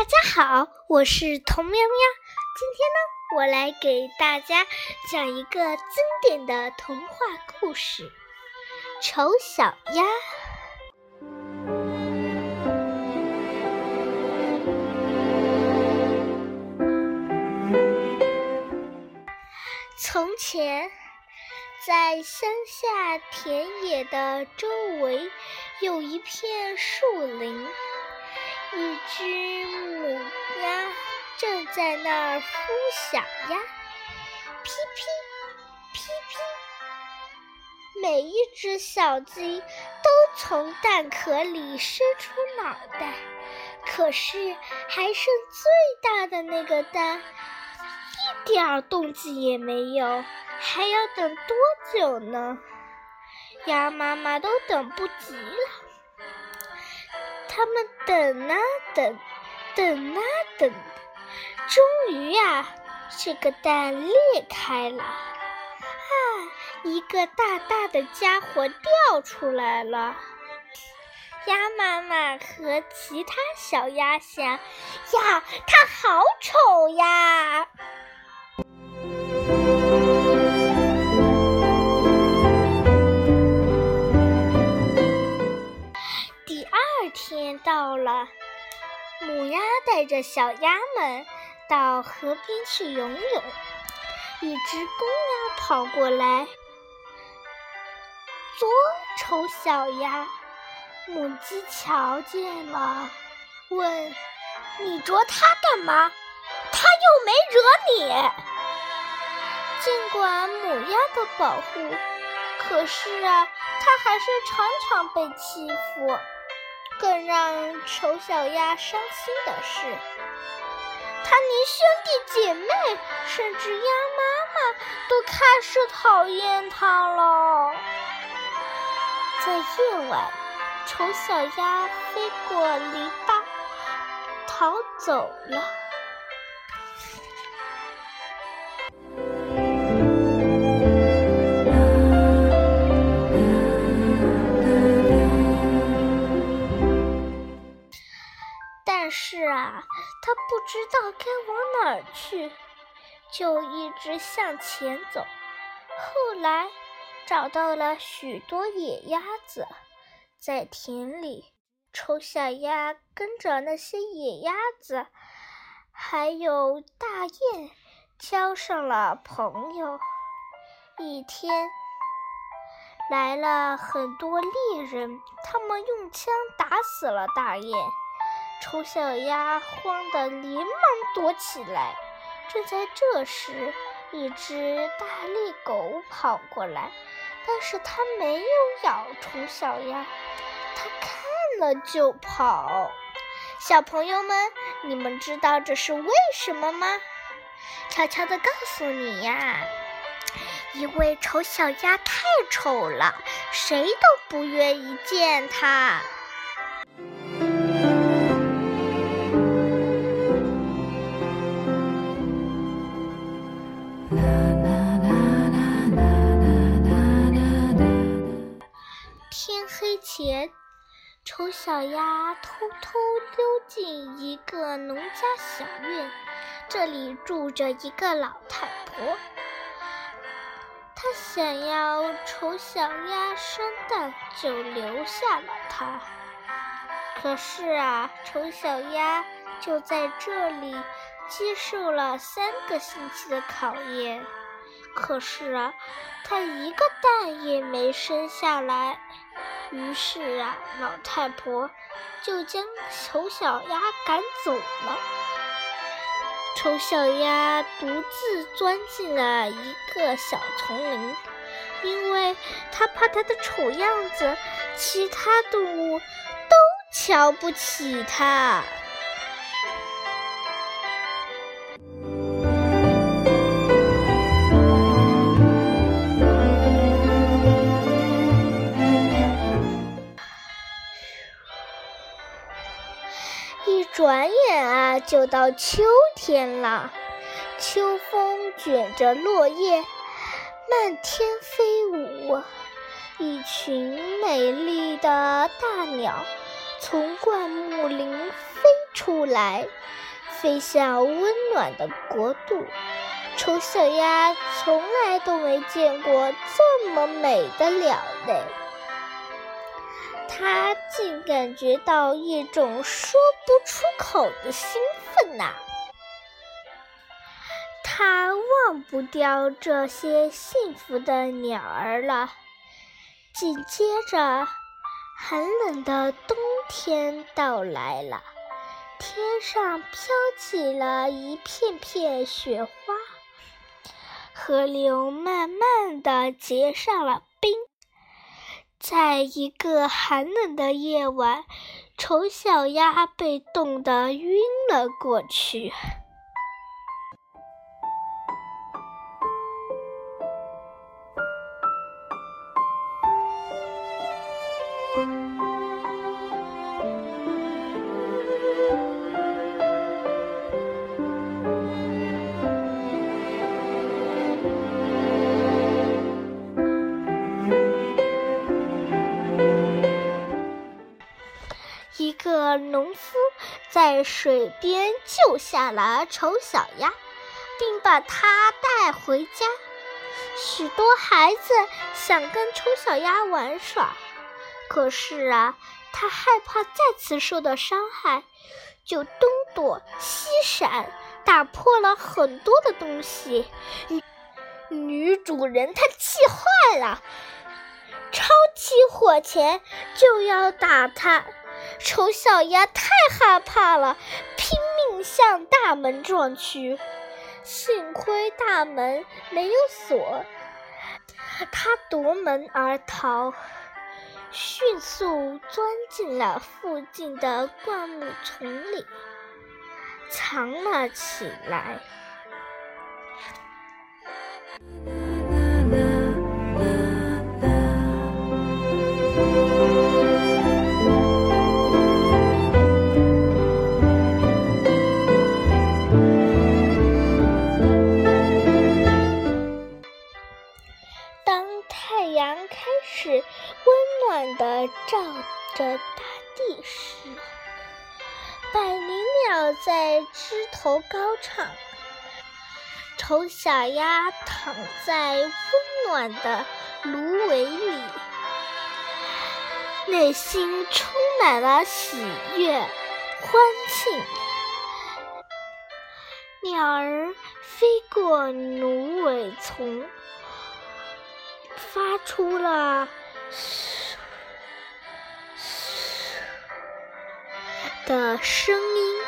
大家好，我是童喵喵。今天呢，我来给大家讲一个经典的童话故事《丑小鸭》。从前，在乡下田野的周围有一片树林。一只母鸭正在那儿孵小鸭，噼噼噼噼，每一只小鸡都从蛋壳里伸出脑袋，可是还剩最大的那个蛋，一点动静也没有，还要等多久呢？鸭妈妈都等不及了。他们等啊等，等啊等，终于呀，这个蛋裂开了，啊，一个大大的家伙掉出来了。鸭妈妈和其他小鸭想：呀，它好丑呀！到了，母鸭带着小鸭们到河边去游泳。一只公鸭跑过来，左瞅小鸭，母鸡瞧见了，问：“你啄它干嘛？它又没惹你。”尽管母鸭的保护，可是啊，它还是常常被欺负。更让丑小鸭伤心的是，它连兄弟姐妹，甚至鸭妈妈都开始讨厌它了。在夜晚，丑小鸭飞过篱笆，逃走了。他不知道该往哪儿去，就一直向前走。后来找到了许多野鸭子，在田里，丑小鸭跟着那些野鸭子，还有大雁，交上了朋友。一天，来了很多猎人，他们用枪打死了大雁。丑小鸭慌得连忙躲起来。正在这时，一只大猎狗跑过来，但是它没有咬丑小鸭，它看了就跑。小朋友们，你们知道这是为什么吗？悄悄地告诉你呀，因为丑小鸭太丑了，谁都不愿意见它。天黑前，丑小鸭偷偷溜进一个农家小院，这里住着一个老太婆。她想要丑小鸭生蛋，就留下了它。可是啊，丑小鸭就在这里接受了三个星期的考验。可是啊，它一个蛋也没生下来。于是啊，老太婆就将丑小鸭赶走了。丑小鸭独自钻进了一个小丛林，因为它怕它的丑样子，其他动物都瞧不起它。就到秋天了。秋风卷着落叶，漫天飞舞。一群美丽的大鸟从灌木林飞出来，飞向温暖的国度。丑小鸭从来都没见过这么美的鸟类，他竟感觉到一种说不出口的兴奋呐！他忘不掉这些幸福的鸟儿了。紧接着，寒冷的冬天到来了，天上飘起了一片片雪花。河流慢慢的结上了，在一个寒冷的夜晚，丑小鸭被冻得晕了过去。在水边救下了丑小鸭，并把它带回家。许多孩子想跟丑小鸭玩耍，可是啊，他害怕再次受到伤害，就东躲西闪，打破了很多的东西。女主人她气坏了，抄起火钳就要打它。丑小鸭太害怕了，拼命向大门撞去。幸亏大门没有锁，它夺门而逃，迅速钻进了附近的灌木丛里，藏了起来。照着大地时，百灵鸟在枝头高唱。丑小鸭躺在温暖的芦苇里，内心充满了喜悦、欢庆。鸟儿飞过芦苇丛，发出了。的声音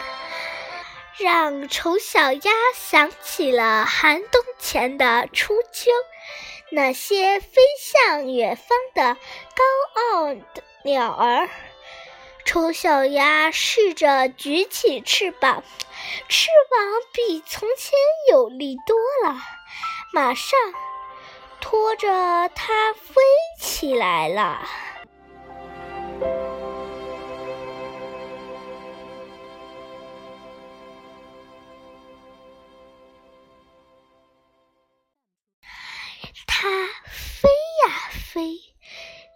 让丑小鸭想起了寒冬前的初秋，那些飞向远方的高傲的鸟儿。丑小鸭试着举起翅膀，翅膀比从前有力多了，马上拖着它飞起来了。它飞呀飞，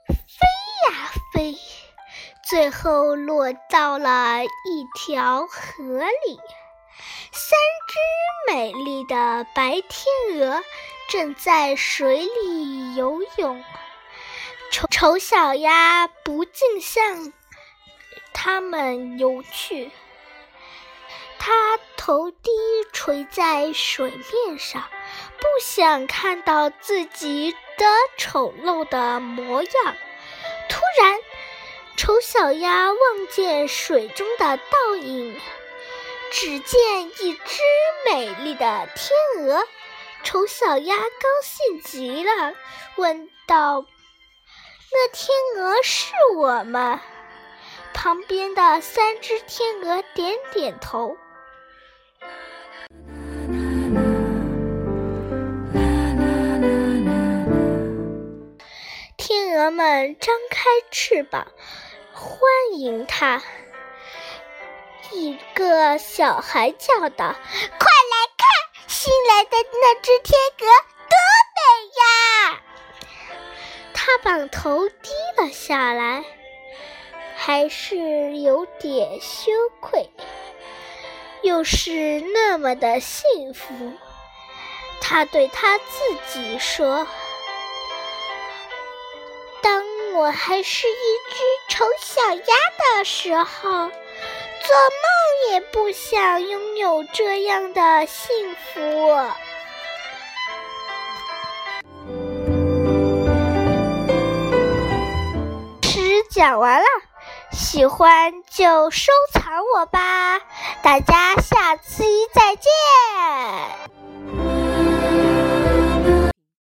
飞呀飞，最后落到了一条河里。三只美丽的白天鹅正在水里游泳，丑丑小鸭不禁向它们游去。它头低垂在水面上。不想看到自己的丑陋的模样。突然，丑小鸭望见水中的倒影，只见一只美丽的天鹅。丑小鸭高兴极了，问道：“那天鹅是我吗？”旁边的三只天鹅点点头。鹅们张开翅膀欢迎它。一个小孩叫道：“快来看，新来的那只天鹅多美呀！”他把头低了下来，还是有点羞愧。又是那么的幸福。他对他自己说：“我还是一只丑小鸭的时候，做梦也不想拥有这样的幸福。”诗讲完了，喜欢就收藏我吧，大家下期再见。